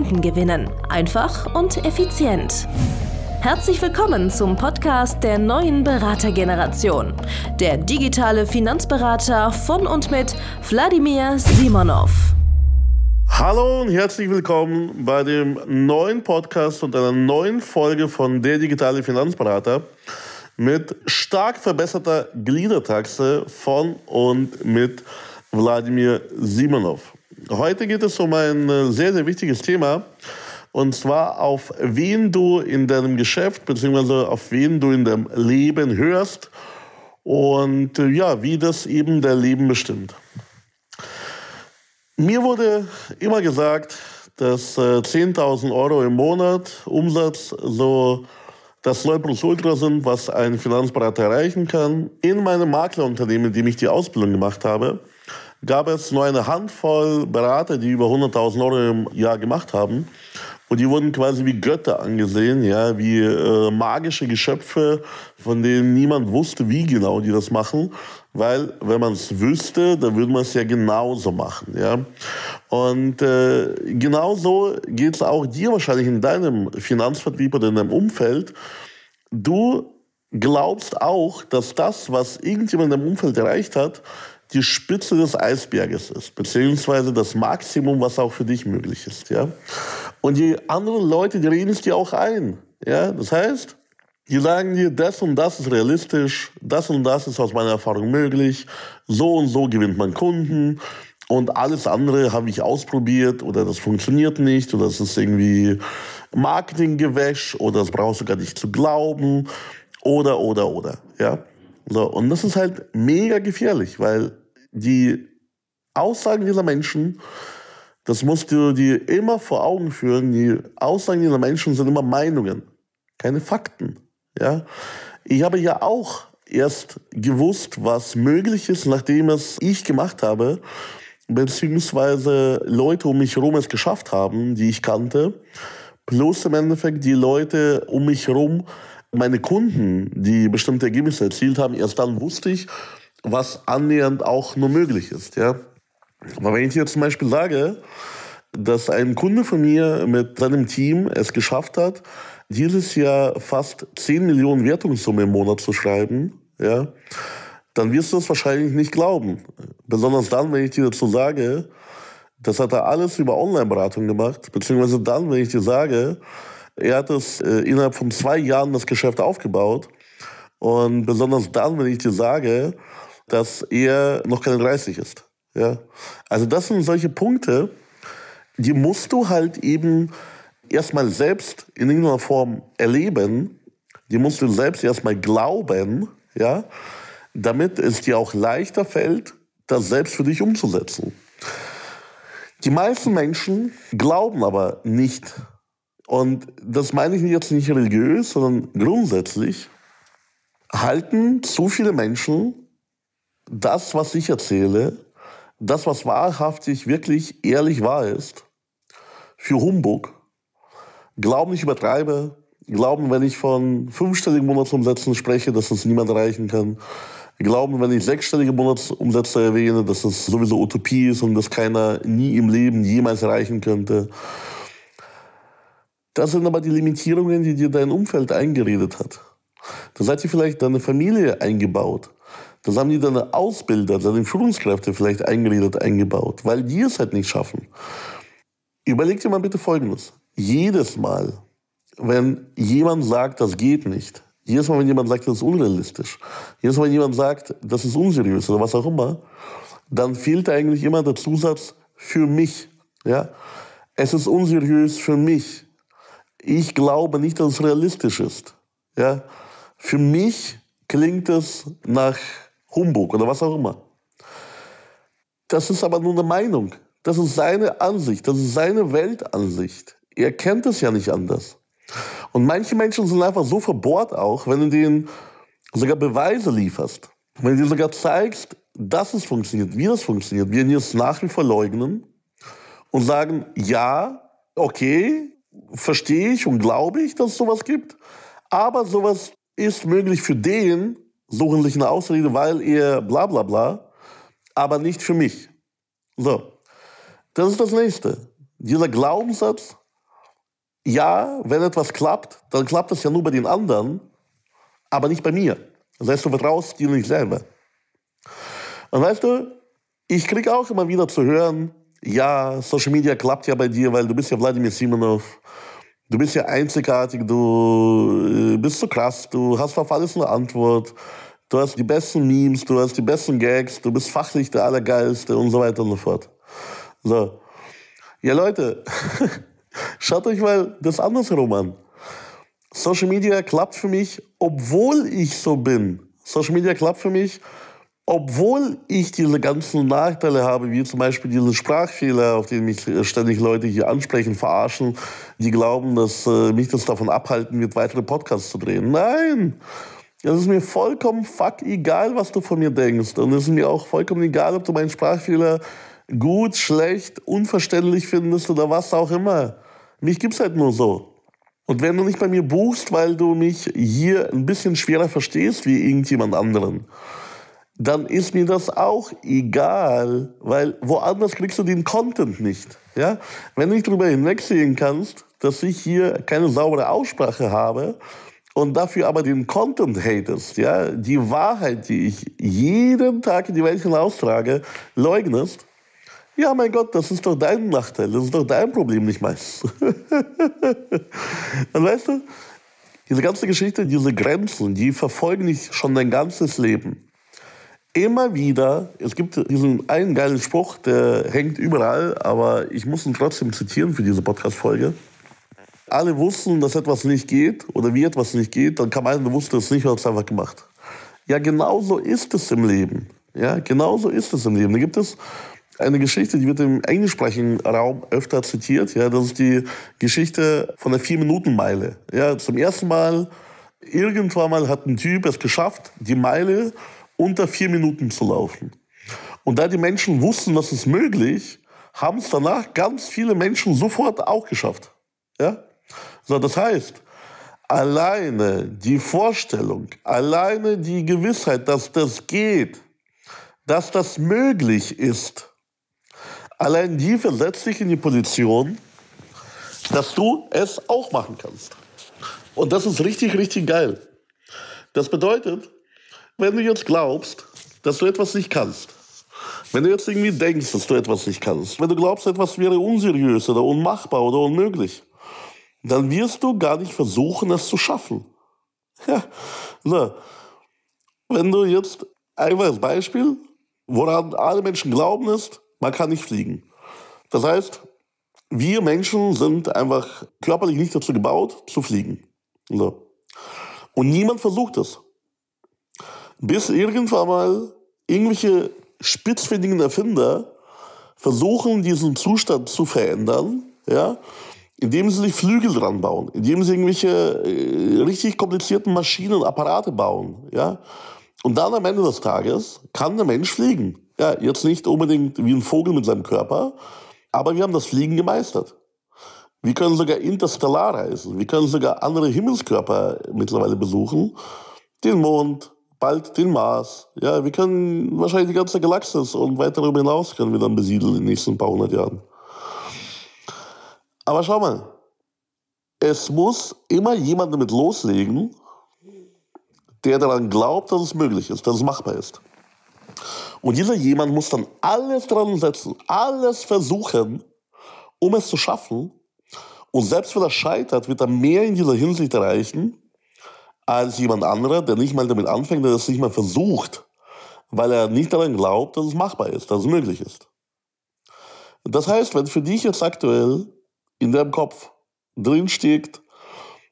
Kunden gewinnen. Einfach und effizient. Herzlich willkommen zum Podcast der neuen Beratergeneration. Der digitale Finanzberater von und mit Wladimir Simonov. Hallo und herzlich willkommen bei dem neuen Podcast und einer neuen Folge von Der digitale Finanzberater mit stark verbesserter Gliedertaxe von und mit Wladimir Simonov. Heute geht es um ein äh, sehr, sehr wichtiges Thema. Und zwar auf wen du in deinem Geschäft bzw. auf wen du in deinem Leben hörst und äh, ja, wie das eben dein Leben bestimmt. Mir wurde immer gesagt, dass äh, 10.000 Euro im Monat Umsatz so das Ultra sind, was ein Finanzberater erreichen kann. In meinem Maklerunternehmen, in dem ich die Ausbildung gemacht habe, gab es nur eine Handvoll Berater, die über 100.000 Euro im Jahr gemacht haben. Und die wurden quasi wie Götter angesehen, ja, wie äh, magische Geschöpfe, von denen niemand wusste, wie genau die das machen. Weil, wenn man es wüsste, dann würde man es ja genauso machen, ja. Und äh, genauso geht es auch dir wahrscheinlich in deinem Finanzvertrieb oder in deinem Umfeld. Du glaubst auch, dass das, was irgendjemand deinem Umfeld erreicht hat, die Spitze des Eisberges ist, beziehungsweise das Maximum, was auch für dich möglich ist. Ja? Und die anderen Leute, die reden es dir auch ein. Ja? Das heißt, die sagen dir, das und das ist realistisch, das und das ist aus meiner Erfahrung möglich, so und so gewinnt man Kunden und alles andere habe ich ausprobiert oder das funktioniert nicht oder das ist irgendwie Marketinggewäsch oder das brauchst du gar nicht zu glauben oder, oder, oder. Ja? So, und das ist halt mega gefährlich, weil die Aussagen dieser Menschen, das musst du dir immer vor Augen führen, die Aussagen dieser Menschen sind immer Meinungen, keine Fakten. Ja? Ich habe ja auch erst gewusst, was möglich ist, nachdem es ich gemacht habe, beziehungsweise Leute um mich herum es geschafft haben, die ich kannte, plus im Endeffekt die Leute um mich herum, meine Kunden, die bestimmte Ergebnisse erzielt haben, erst dann wusste ich, was annähernd auch nur möglich ist. Ja? Aber wenn ich dir zum Beispiel sage, dass ein Kunde von mir mit seinem Team es geschafft hat, dieses Jahr fast 10 Millionen Wertungssumme im Monat zu schreiben, ja, dann wirst du es wahrscheinlich nicht glauben. Besonders dann, wenn ich dir dazu sage, das hat er alles über Online-Beratung gemacht, beziehungsweise dann, wenn ich dir sage, er hat es äh, innerhalb von zwei Jahren das Geschäft aufgebaut. Und besonders dann, wenn ich dir sage, dass er noch keine 30 ist. Ja? Also das sind solche Punkte, die musst du halt eben erstmal selbst in irgendeiner Form erleben, die musst du selbst erstmal glauben, ja, damit es dir auch leichter fällt, das selbst für dich umzusetzen. Die meisten Menschen glauben aber nicht, und das meine ich jetzt nicht religiös, sondern grundsätzlich, halten zu viele Menschen das, was ich erzähle, das, was wahrhaftig, wirklich ehrlich wahr ist, für Humbug. Glauben, ich übertreibe. Glauben, wenn ich von fünfstelligen Monatsumsätzen spreche, dass das niemand erreichen kann. Glauben, wenn ich sechsstellige Monatsumsätze erwähne, dass das sowieso Utopie ist und das keiner nie im Leben jemals erreichen könnte. Das sind aber die Limitierungen, die dir dein Umfeld eingeredet hat. Da seid ihr vielleicht deine Familie eingebaut. Das haben die deine Ausbilder, deine Führungskräfte vielleicht eingeredet, eingebaut, weil die es halt nicht schaffen. Überleg dir mal bitte Folgendes. Jedes Mal, wenn jemand sagt, das geht nicht, jedes Mal, wenn jemand sagt, das ist unrealistisch, jedes Mal, wenn jemand sagt, das ist unseriös oder was auch immer, dann fehlt eigentlich immer der Zusatz für mich. Ja? Es ist unseriös für mich. Ich glaube nicht, dass es realistisch ist. Ja? Für mich klingt es nach Humbug oder was auch immer. Das ist aber nur eine Meinung. Das ist seine Ansicht, das ist seine Weltansicht. er kennt es ja nicht anders. Und manche Menschen sind einfach so verbohrt auch, wenn du denen sogar Beweise lieferst. Wenn du dir sogar zeigst, dass es funktioniert, wie das funktioniert, wir es nach wie vor leugnen und sagen, ja, okay, verstehe ich und glaube ich, dass es sowas gibt, aber sowas ist möglich für den, suchen sich eine Ausrede, weil er bla bla bla, aber nicht für mich. So, das ist das Nächste. Dieser Glaubenssatz, ja, wenn etwas klappt, dann klappt es ja nur bei den anderen, aber nicht bei mir. Das heißt, du vertraust dir nicht selber. Und weißt du, ich kriege auch immer wieder zu hören, ja, Social Media klappt ja bei dir, weil du bist ja Wladimir Simonov. Du bist ja einzigartig, du äh, bist so krass, du hast auf alles eine Antwort. Du hast die besten Memes, du hast die besten Gags, du bist fachlich der Allergeilste und so weiter und so fort. So. Ja, Leute, schaut euch mal das andersherum an. Social Media klappt für mich, obwohl ich so bin. Social Media klappt für mich, obwohl ich diese ganzen Nachteile habe, wie zum Beispiel diese Sprachfehler, auf die mich ständig Leute hier ansprechen, verarschen, die glauben, dass äh, mich das davon abhalten wird, weitere Podcasts zu drehen. Nein! Es ist mir vollkommen fuck egal, was du von mir denkst. Und es ist mir auch vollkommen egal, ob du meinen Sprachfehler gut, schlecht, unverständlich findest oder was auch immer. Mich gibt's halt nur so. Und wenn du nicht bei mir buchst, weil du mich hier ein bisschen schwerer verstehst wie irgendjemand anderen, dann ist mir das auch egal, weil woanders kriegst du den Content nicht. Ja? Wenn du nicht darüber hinwegsehen kannst, dass ich hier keine saubere Aussprache habe und dafür aber den Content hatest, ja, die Wahrheit, die ich jeden Tag in die Welt hinaustrage, leugnest, ja, mein Gott, das ist doch dein Nachteil, das ist doch dein Problem, nicht meins. und weißt du, diese ganze Geschichte, diese Grenzen, die verfolgen dich schon dein ganzes Leben immer wieder, es gibt diesen einen geilen Spruch, der hängt überall, aber ich muss ihn trotzdem zitieren für diese Podcast-Folge. Alle wussten, dass etwas nicht geht oder wie etwas nicht geht, dann kam einer, der wusste es nicht und hat es einfach gemacht. Ja, genauso ist es im Leben. Ja, genauso ist es im Leben. Da gibt es eine Geschichte, die wird im englischsprachigen Raum öfter zitiert. Ja, das ist die Geschichte von der Vier-Minuten-Meile. Ja, zum ersten Mal, irgendwann mal hat ein Typ es geschafft, die Meile unter vier Minuten zu laufen. Und da die Menschen wussten, das ist möglich, haben es danach ganz viele Menschen sofort auch geschafft. Ja? So, das heißt, alleine die Vorstellung, alleine die Gewissheit, dass das geht, dass das möglich ist, allein die versetzt dich in die Position, dass du es auch machen kannst. Und das ist richtig, richtig geil. Das bedeutet, wenn du jetzt glaubst, dass du etwas nicht kannst, wenn du jetzt irgendwie denkst, dass du etwas nicht kannst, wenn du glaubst, etwas wäre unseriös oder unmachbar oder unmöglich, dann wirst du gar nicht versuchen, es zu schaffen. Ja, so. Wenn du jetzt, einfaches Beispiel, woran alle Menschen glauben ist, man kann nicht fliegen. Das heißt, wir Menschen sind einfach körperlich nicht dazu gebaut, zu fliegen. So. Und niemand versucht es bis irgendwann mal irgendwelche spitzfindigen Erfinder versuchen, diesen Zustand zu verändern, ja, indem sie sich Flügel dran bauen, indem sie irgendwelche äh, richtig komplizierten Maschinen, Apparate bauen, ja. Und dann am Ende des Tages kann der Mensch fliegen. Ja, jetzt nicht unbedingt wie ein Vogel mit seinem Körper, aber wir haben das Fliegen gemeistert. Wir können sogar interstellar reisen. Wir können sogar andere Himmelskörper mittlerweile besuchen. Den Mond, bald den Mars. Ja, wir können wahrscheinlich die ganze Galaxis und weit darüber hinaus können wir dann besiedeln in den nächsten paar hundert Jahren. Aber schau mal, es muss immer jemand damit loslegen, der daran glaubt, dass es möglich ist, dass es machbar ist. Und dieser jemand muss dann alles dran setzen, alles versuchen, um es zu schaffen. Und selbst wenn er scheitert, wird er mehr in dieser Hinsicht erreichen, als jemand anderer, der nicht mal damit anfängt, der das nicht mal versucht, weil er nicht daran glaubt, dass es machbar ist, dass es möglich ist. Das heißt, wenn für dich jetzt aktuell in deinem Kopf drinsteht,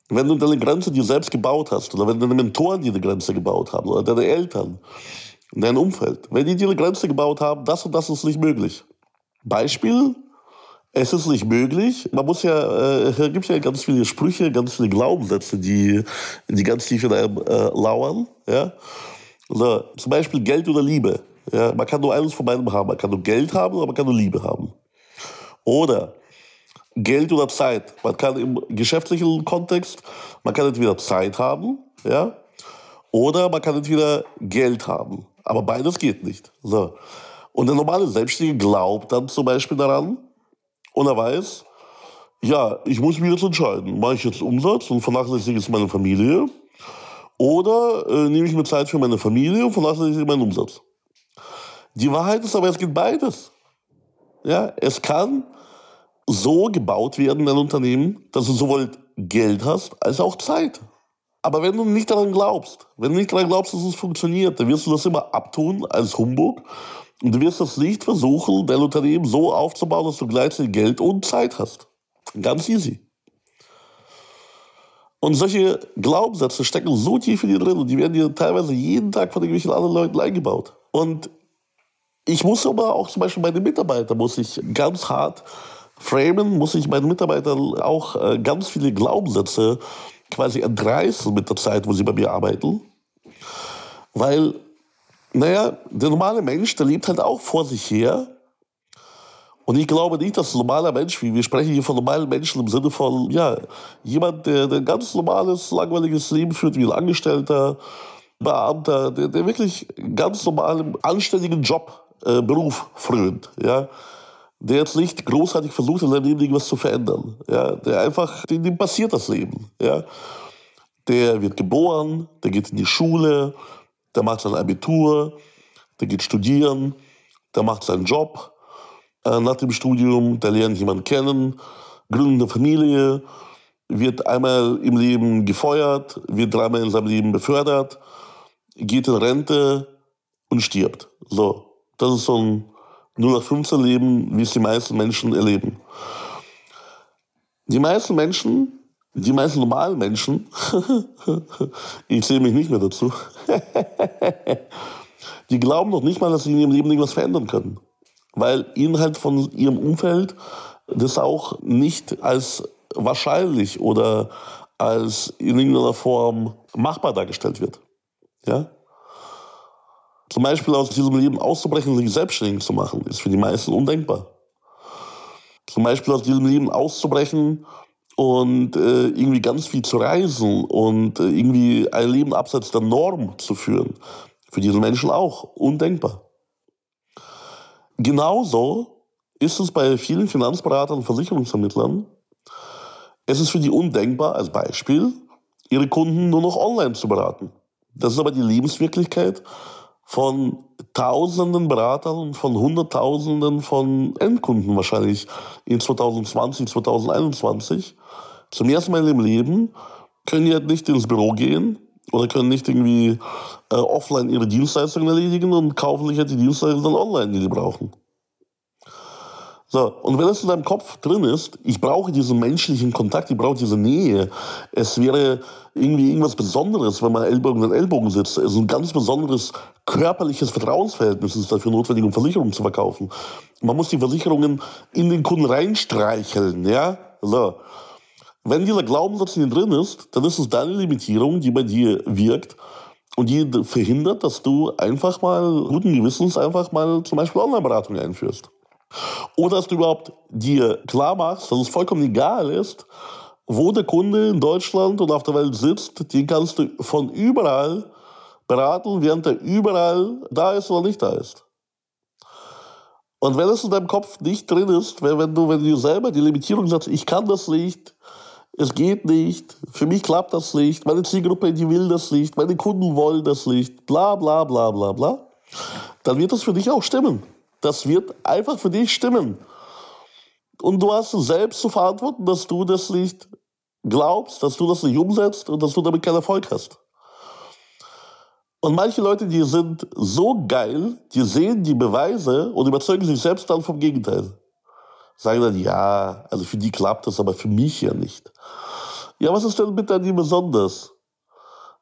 wenn du deine Grenze dir selbst gebaut hast, oder wenn deine Mentoren dir eine Grenze gebaut haben, oder deine Eltern, dein Umfeld, wenn die dir eine Grenze gebaut haben, das und das ist nicht möglich. Beispiel, Es ist nicht möglich. Man muss ja, äh, es gibt ja ganz viele Sprüche, ganz viele Glaubenssätze, die, die ganz tief in einem äh, lauern. Ja? Also, zum Beispiel Geld oder Liebe. Ja? Man kann nur eines von beiden haben. Man kann nur Geld haben oder man kann nur Liebe haben. Oder Geld oder Zeit. Man kann im geschäftlichen Kontext, man kann entweder Zeit haben, ja, oder man kann entweder Geld haben. Aber beides geht nicht. So. Und der normale Selbstständige glaubt dann zum Beispiel daran und er weiß, ja, ich muss mich jetzt entscheiden. Mache ich jetzt Umsatz und vernachlässige jetzt meine Familie? Oder äh, nehme ich mir Zeit für meine Familie und vernachlässige meinen Umsatz? Die Wahrheit ist aber, es geht beides. Ja, es kann so gebaut werden, ein Unternehmen, dass du sowohl Geld hast als auch Zeit. Aber wenn du nicht daran glaubst, wenn du nicht daran glaubst, dass es funktioniert, dann wirst du das immer abtun als Humbug und du wirst das nicht versuchen, dein Unternehmen so aufzubauen, dass du gleichzeitig Geld und Zeit hast. Ganz easy. Und solche Glaubenssätze stecken so tief in dir drin und die werden dir teilweise jeden Tag von irgendwelchen anderen Leuten eingebaut. Und ich muss aber auch zum Beispiel meine Mitarbeiter muss ich ganz hart framen, muss ich meinen Mitarbeitern auch äh, ganz viele Glaubenssätze quasi entreißen mit der Zeit, wo sie bei mir arbeiten. Weil, naja, der normale Mensch, der lebt halt auch vor sich her. Und ich glaube nicht, dass ein normaler Mensch, wie wir sprechen hier von normalen Menschen im Sinne von, ja, jemand, der, der ein ganz normales, langweiliges Leben führt, wie ein Angestellter, Beamter, der, der wirklich ganz normalen, anständigen Job, äh, Beruf frönt, ja der jetzt nicht großartig versucht, in seinem Leben irgendwas zu verändern. Ja, der einfach, dem, dem passiert das Leben. Ja. Der wird geboren, der geht in die Schule, der macht sein Abitur, der geht studieren, der macht seinen Job. Äh, nach dem Studium, der lernt jemanden kennen, gründet eine Familie, wird einmal im Leben gefeuert, wird dreimal in seinem Leben befördert, geht in Rente und stirbt. So, das ist so ein 0815 leben, wie es die meisten Menschen erleben. Die meisten Menschen, die meisten normalen Menschen, ich zähle mich nicht mehr dazu, die glauben noch nicht mal, dass sie in ihrem Leben irgendwas verändern können. Weil ihnen halt von ihrem Umfeld das auch nicht als wahrscheinlich oder als in irgendeiner Form machbar dargestellt wird. Ja? Zum Beispiel aus diesem Leben auszubrechen und sich selbstständig zu machen, ist für die meisten undenkbar. Zum Beispiel aus diesem Leben auszubrechen und äh, irgendwie ganz viel zu reisen und äh, irgendwie ein Leben abseits der Norm zu führen, für diese Menschen auch undenkbar. Genauso ist es bei vielen Finanzberatern und Versicherungsvermittlern. Es ist für die undenkbar, als Beispiel, ihre Kunden nur noch online zu beraten. Das ist aber die Lebenswirklichkeit von Tausenden Beratern und von Hunderttausenden von Endkunden wahrscheinlich in 2020, 2021. Zum ersten Mal im Leben können die halt nicht ins Büro gehen oder können nicht irgendwie äh, offline ihre Dienstleistungen erledigen und kaufen sich halt die Dienstleistungen dann online, die sie brauchen. So, und wenn es in deinem Kopf drin ist, ich brauche diesen menschlichen Kontakt, ich brauche diese Nähe. Es wäre irgendwie irgendwas Besonderes, wenn man Ellbogen an Ellbogen sitzt. Es ist ein ganz besonderes körperliches Vertrauensverhältnis ist dafür notwendig, um Versicherungen zu verkaufen. Man muss die Versicherungen in den Kunden reinstreicheln, ja? So. Wenn dieser Glaubenssatz in dir drin ist, dann ist es deine Limitierung, die bei dir wirkt und die verhindert, dass du einfach mal guten Gewissens einfach mal zum Beispiel Online-Beratung einführst. Oder dass du überhaupt dir klar machst, dass es vollkommen egal ist, wo der Kunde in Deutschland und auf der Welt sitzt, den kannst du von überall beraten, während er überall da ist oder nicht da ist. Und wenn es in deinem Kopf nicht drin ist, wenn, du, wenn du selber die Limitierung sagst, ich kann das nicht, es geht nicht, für mich klappt das nicht, meine Zielgruppe, die will das nicht, meine Kunden wollen das nicht, bla bla bla bla bla, dann wird das für dich auch stimmen. Das wird einfach für dich stimmen. Und du hast selbst zu verantworten, dass du das nicht glaubst, dass du das nicht umsetzt und dass du damit keinen Erfolg hast. Und manche Leute, die sind so geil, die sehen die Beweise und überzeugen sich selbst dann vom Gegenteil. Sagen dann, ja, also für die klappt das, aber für mich ja nicht. Ja, was ist denn bitte an dir besonders?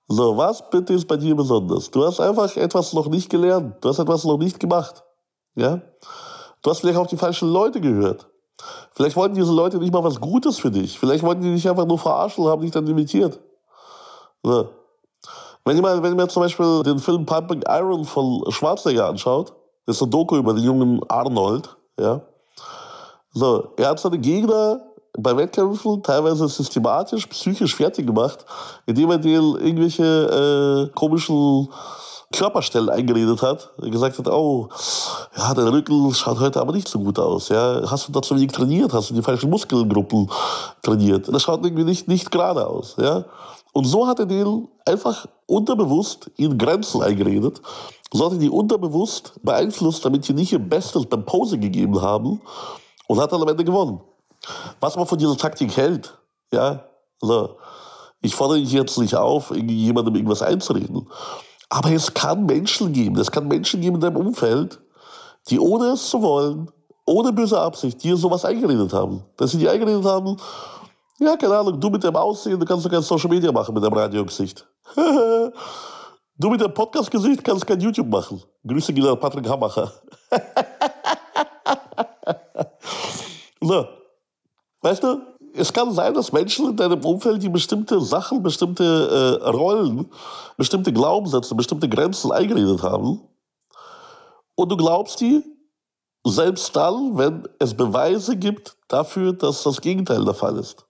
So, was bitte ist bei dir besonders? Du hast einfach etwas noch nicht gelernt. Du hast etwas noch nicht gemacht. Ja? Du hast vielleicht auf die falschen Leute gehört. Vielleicht wollten diese Leute nicht mal was Gutes für dich. Vielleicht wollten die dich einfach nur verarschen und haben dich dann imitiert. So. Wenn ihr, mal, wenn ihr mir zum Beispiel den Film Pumping Iron von Schwarzenegger anschaut, das ist ein Doku über den jungen Arnold, ja. So, er hat seine Gegner bei Wettkämpfen teilweise systematisch, psychisch fertig gemacht, indem er denen irgendwelche äh, komischen Körperstellen eingeredet hat. Gesagt hat, oh, ja, der Rücken schaut heute aber nicht so gut aus. Ja. Hast du da zu wenig trainiert? Hast du die falschen Muskelgruppen trainiert? Das schaut irgendwie nicht, nicht gerade aus. Ja. Und so hat er denen einfach unterbewusst in Grenzen eingeredet. So hat er die unterbewusst beeinflusst, damit sie nicht ihr Bestes beim Pose gegeben haben und hat dann am Ende gewonnen. Was man von dieser Taktik hält, ja, also ich fordere dich jetzt nicht auf, jemandem irgendwas einzureden. Aber es kann Menschen geben, es kann Menschen geben in deinem Umfeld, die ohne es zu wollen, ohne böse Absicht, dir sowas eingeredet haben. Dass sie dir eingeredet haben, ja, keine Ahnung, du mit dem Aussehen, du kannst doch kein Social Media machen mit dem Radiogesicht. du mit dem Podcast-Gesicht kannst kein YouTube machen. Grüße gehen an Patrick Hammacher. so. Weißt du, es kann sein, dass Menschen in deinem Umfeld die bestimmte Sachen, bestimmte äh, Rollen, bestimmte Glaubenssätze, bestimmte Grenzen eingeredet haben. Und du glaubst die selbst dann, wenn es Beweise gibt dafür, dass das Gegenteil der Fall ist.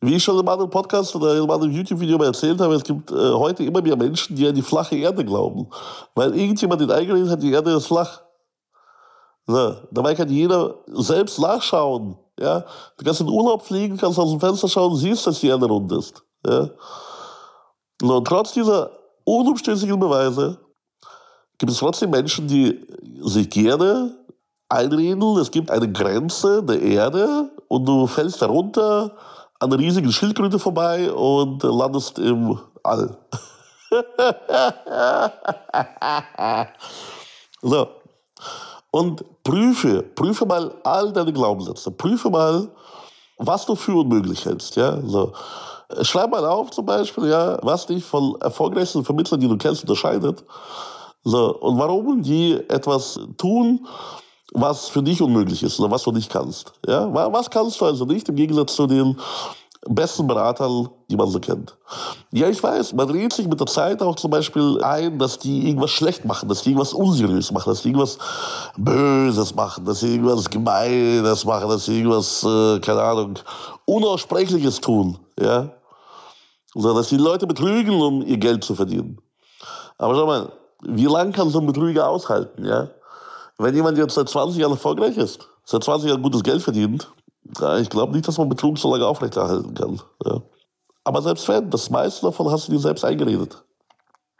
Wie ich schon in einem Podcast oder in einem YouTube-Video mal erzählt habe, es gibt äh, heute immer mehr Menschen, die an die flache Erde glauben. Weil irgendjemand den eingeredet hat, die Erde ist flach. So, dabei kann jeder selbst nachschauen. Ja? Du kannst in Urlaub fliegen, kannst aus dem Fenster schauen siehst, dass die Erde rund ist. Ja? Und trotz dieser unumstößlichen Beweise gibt es trotzdem Menschen, die sich gerne einreden, es gibt eine Grenze der Erde und du fällst darunter an einer riesigen Schildkröte vorbei und landest im All. so. Und prüfe, prüfe mal all deine Glaubenssätze. Prüfe mal, was du für unmöglich hältst. Ja? So. Schreib mal auf zum Beispiel, ja, was dich von erfolgreichsten Vermittlern, die du kennst, unterscheidet. So. Und warum die etwas tun, was für dich unmöglich ist oder was du nicht kannst. Ja? Was kannst du also nicht im Gegensatz zu den besten Beratern, die man so kennt. Ja, ich weiß, man redet sich mit der Zeit auch zum Beispiel ein, dass die irgendwas schlecht machen, dass die irgendwas unseriös machen, dass die irgendwas Böses machen, dass sie irgendwas Gemeines machen, dass sie irgendwas, äh, keine Ahnung, Unaussprechliches tun. Ja? So, dass die Leute betrügen, um ihr Geld zu verdienen. Aber schau mal, wie lange kann so ein Betrüger aushalten? Ja? Wenn jemand jetzt seit 20 Jahren erfolgreich ist, seit 20 Jahren gutes Geld verdient, ja, ich glaube nicht, dass man Betrug so lange aufrechterhalten kann. Ja. Aber selbst wenn, das meiste davon hast du dir selbst eingeredet.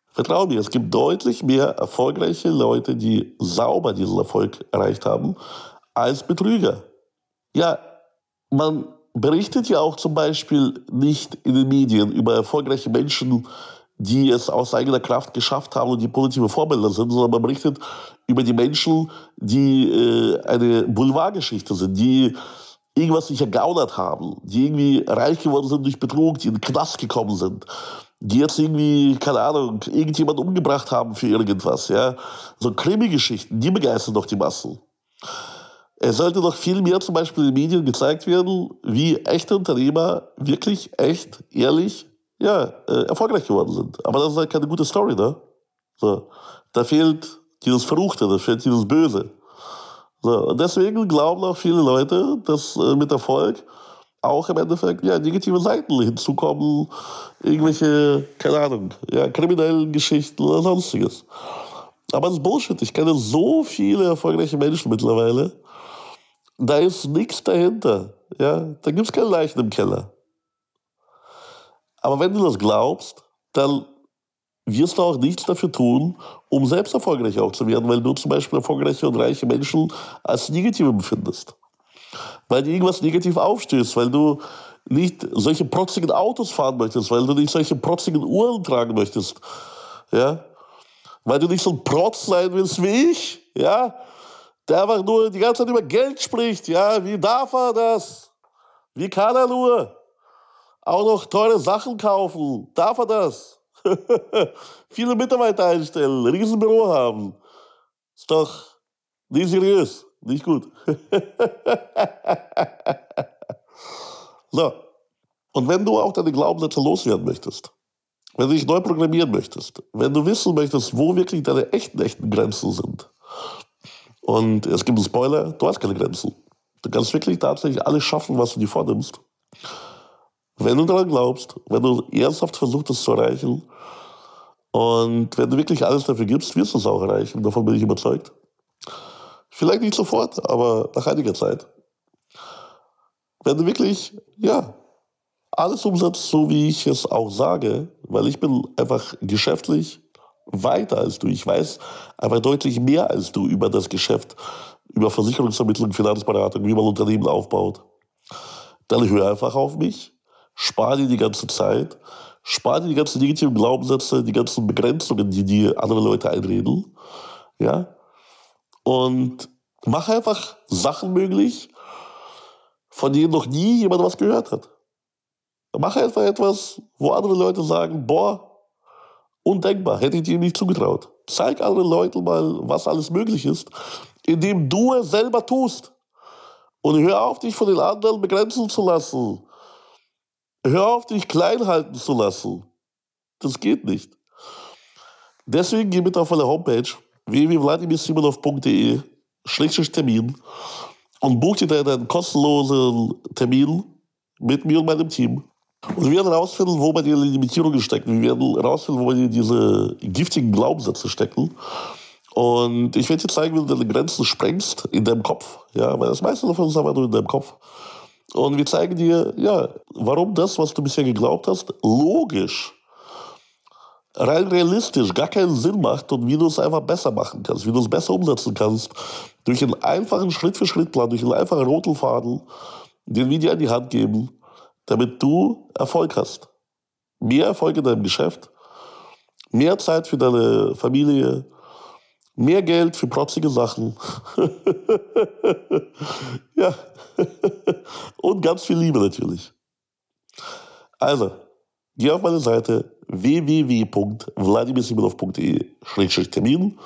Vertrau mir, es gibt deutlich mehr erfolgreiche Leute, die sauber diesen Erfolg erreicht haben, als Betrüger. Ja, man berichtet ja auch zum Beispiel nicht in den Medien über erfolgreiche Menschen, die es aus eigener Kraft geschafft haben und die positive Vorbilder sind, sondern man berichtet über die Menschen, die äh, eine Boulevardgeschichte sind, die irgendwas sich ergaunert haben, die irgendwie reich geworden sind durch Betrug, die in den Knast gekommen sind, die jetzt irgendwie, keine Ahnung, irgendjemand umgebracht haben für irgendwas, ja. So Krimi-Geschichten, die begeistern doch die Massen. Es sollte doch viel mehr zum Beispiel in den Medien gezeigt werden, wie echte Unternehmer wirklich echt, ehrlich, ja, äh, erfolgreich geworden sind. Aber das ist halt keine gute Story, ne? So. Da fehlt dieses Verruchte, da fehlt dieses Böse. So, und deswegen glauben auch viele Leute, dass äh, mit Erfolg auch im Endeffekt ja, negative Seiten hinzukommen, irgendwelche, keine Ahnung, ja, kriminellen Geschichten oder sonstiges. Aber das ist Bullshit. Ich kenne so viele erfolgreiche Menschen mittlerweile. Da ist nichts dahinter. Ja? Da gibt es keine Leichen im Keller. Aber wenn du das glaubst, dann wirst du auch nichts dafür tun, um selbst erfolgreich auch zu werden, weil du zum Beispiel erfolgreiche und reiche Menschen als negativ empfindest. Weil dir irgendwas negativ aufstößt, weil du nicht solche protzigen Autos fahren möchtest, weil du nicht solche protzigen Uhren tragen möchtest. Ja? Weil du nicht so ein Protz sein willst wie ich, ja? Der einfach nur die ganze Zeit über Geld spricht, ja? Wie darf er das? Wie kann er nur? Auch noch teure Sachen kaufen. Darf er das? Viele Mitarbeiter einstellen, ein Riesenbüro haben. Ist doch nicht seriös. Nicht gut. so. Und wenn du auch deine Glaubenssätze loswerden möchtest, wenn du dich neu programmieren möchtest, wenn du wissen möchtest, wo wirklich deine echten, echten Grenzen sind, und es gibt einen Spoiler, du hast keine Grenzen. Du kannst wirklich tatsächlich alles schaffen, was du dir vornimmst. Wenn du daran glaubst, wenn du ernsthaft versuchst, das zu erreichen, und wenn du wirklich alles dafür gibst, wirst du es auch erreichen. Davon bin ich überzeugt. Vielleicht nicht sofort, aber nach einiger Zeit. Wenn du wirklich, ja, alles umsetzt, so wie ich es auch sage, weil ich bin einfach geschäftlich weiter als du. Ich weiß aber deutlich mehr als du über das Geschäft, über Versicherungsvermittlung, Finanzberatung, wie man Unternehmen aufbaut. Dann hör einfach auf mich, spar dir die ganze Zeit, spar dir die ganzen negativen Glaubenssätze, die ganzen Begrenzungen, die dir andere Leute einreden. Ja? Und mach einfach Sachen möglich, von denen noch nie jemand was gehört hat. Mach einfach etwas, wo andere Leute sagen, boah, undenkbar, hätte ich dir nicht zugetraut. Zeig anderen Leuten mal, was alles möglich ist, indem du es selber tust. Und hör auf, dich von den anderen begrenzen zu lassen. Hör auf, dich klein halten zu lassen. Das geht nicht. Deswegen geh bitte auf meine Homepage www.vladimirsimonov.de Termin und buch dir einen kostenlosen Termin mit mir und meinem Team. Und wir werden herausfinden, wo bei dir Limitierungen stecken. Wir werden herausfinden, wo bei dir diese giftigen Glaubenssätze stecken. Und ich werde dir zeigen, wie du deine Grenzen sprengst in deinem Kopf. Ja, weil das meiste davon ist einfach nur in deinem Kopf. Und wir zeigen dir, ja, warum das, was du bisher geglaubt hast, logisch, rein realistisch gar keinen Sinn macht und wie du es einfach besser machen kannst, wie du es besser umsetzen kannst. Durch einen einfachen Schritt-für-Schritt-Plan, durch einen einfachen roten Faden, den wir dir an die Hand geben, damit du Erfolg hast. Mehr Erfolg in deinem Geschäft, mehr Zeit für deine Familie, mehr Geld für protzige Sachen. ja. Und ganz viel Liebe natürlich. Also, geh auf meine Seite www.vladimirsimonov.de-termin,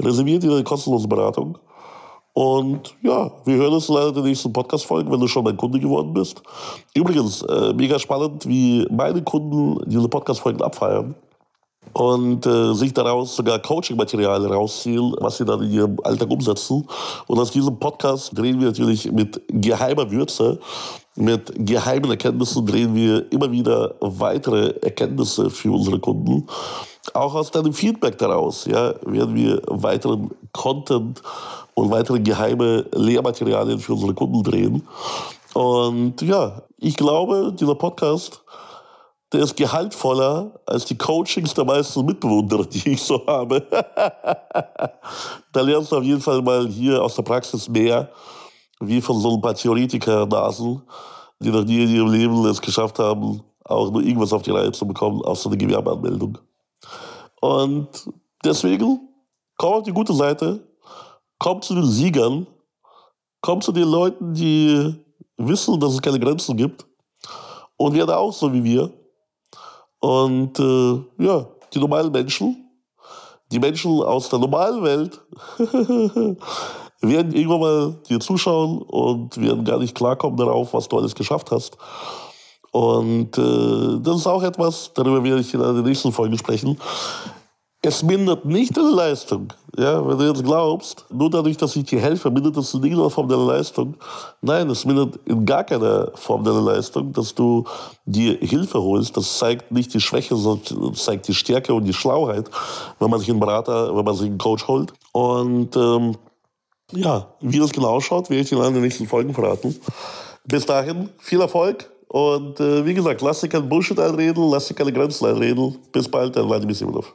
reserviert dir eine kostenlose Beratung und ja, wir hören uns leider in den nächsten Podcast-Folgen, wenn du schon mein Kunde geworden bist. Übrigens, äh, mega spannend, wie meine Kunden diese Podcast-Folgen abfeiern und äh, sich daraus sogar Coaching-Material rausziehen, was sie dann in ihrem Alltag umsetzen. Und aus diesem Podcast drehen wir natürlich mit geheimer Würze, mit geheimen Erkenntnissen drehen wir immer wieder weitere Erkenntnisse für unsere Kunden. Auch aus deinem Feedback daraus ja, werden wir weiteren Content und weitere geheime Lehrmaterialien für unsere Kunden drehen. Und ja, ich glaube, dieser Podcast, der ist gehaltvoller als die Coachings der meisten Mitbewohner, die ich so habe. da lernst du auf jeden Fall mal hier aus der Praxis mehr, wie von so ein paar Theoretiker-Nasen, die noch nie in ihrem Leben es geschafft haben, auch nur irgendwas auf die Reihe zu bekommen, außer eine Gewerbeanmeldung. Und deswegen, komm auf die gute Seite, komm zu den Siegern, komm zu den Leuten, die wissen, dass es keine Grenzen gibt und werde auch so wie wir. Und äh, ja, die normalen Menschen, die Menschen aus der normalen Welt werden irgendwann mal dir zuschauen und werden gar nicht klarkommen darauf, was du alles geschafft hast. Und äh, das ist auch etwas, darüber werde ich in der nächsten Folge sprechen. Es mindert nicht deine Leistung. Ja, wenn du jetzt glaubst, nur dadurch, dass ich dir helfe, mindert das in irgendeiner Form deine Leistung. Nein, es mindert in gar keiner Form deine Leistung, dass du dir Hilfe holst. Das zeigt nicht die Schwäche, sondern zeigt die Stärke und die Schlauheit, wenn man sich einen Berater, wenn man sich einen Coach holt. Und ähm, ja, wie das genau ausschaut, werde ich dir in den nächsten Folgen verraten. Bis dahin, viel Erfolg und äh, wie gesagt, lass dir keinen Bullshit einreden, lass dir keine Grenzen einreden. Bis bald, dein Vladimir Simonov.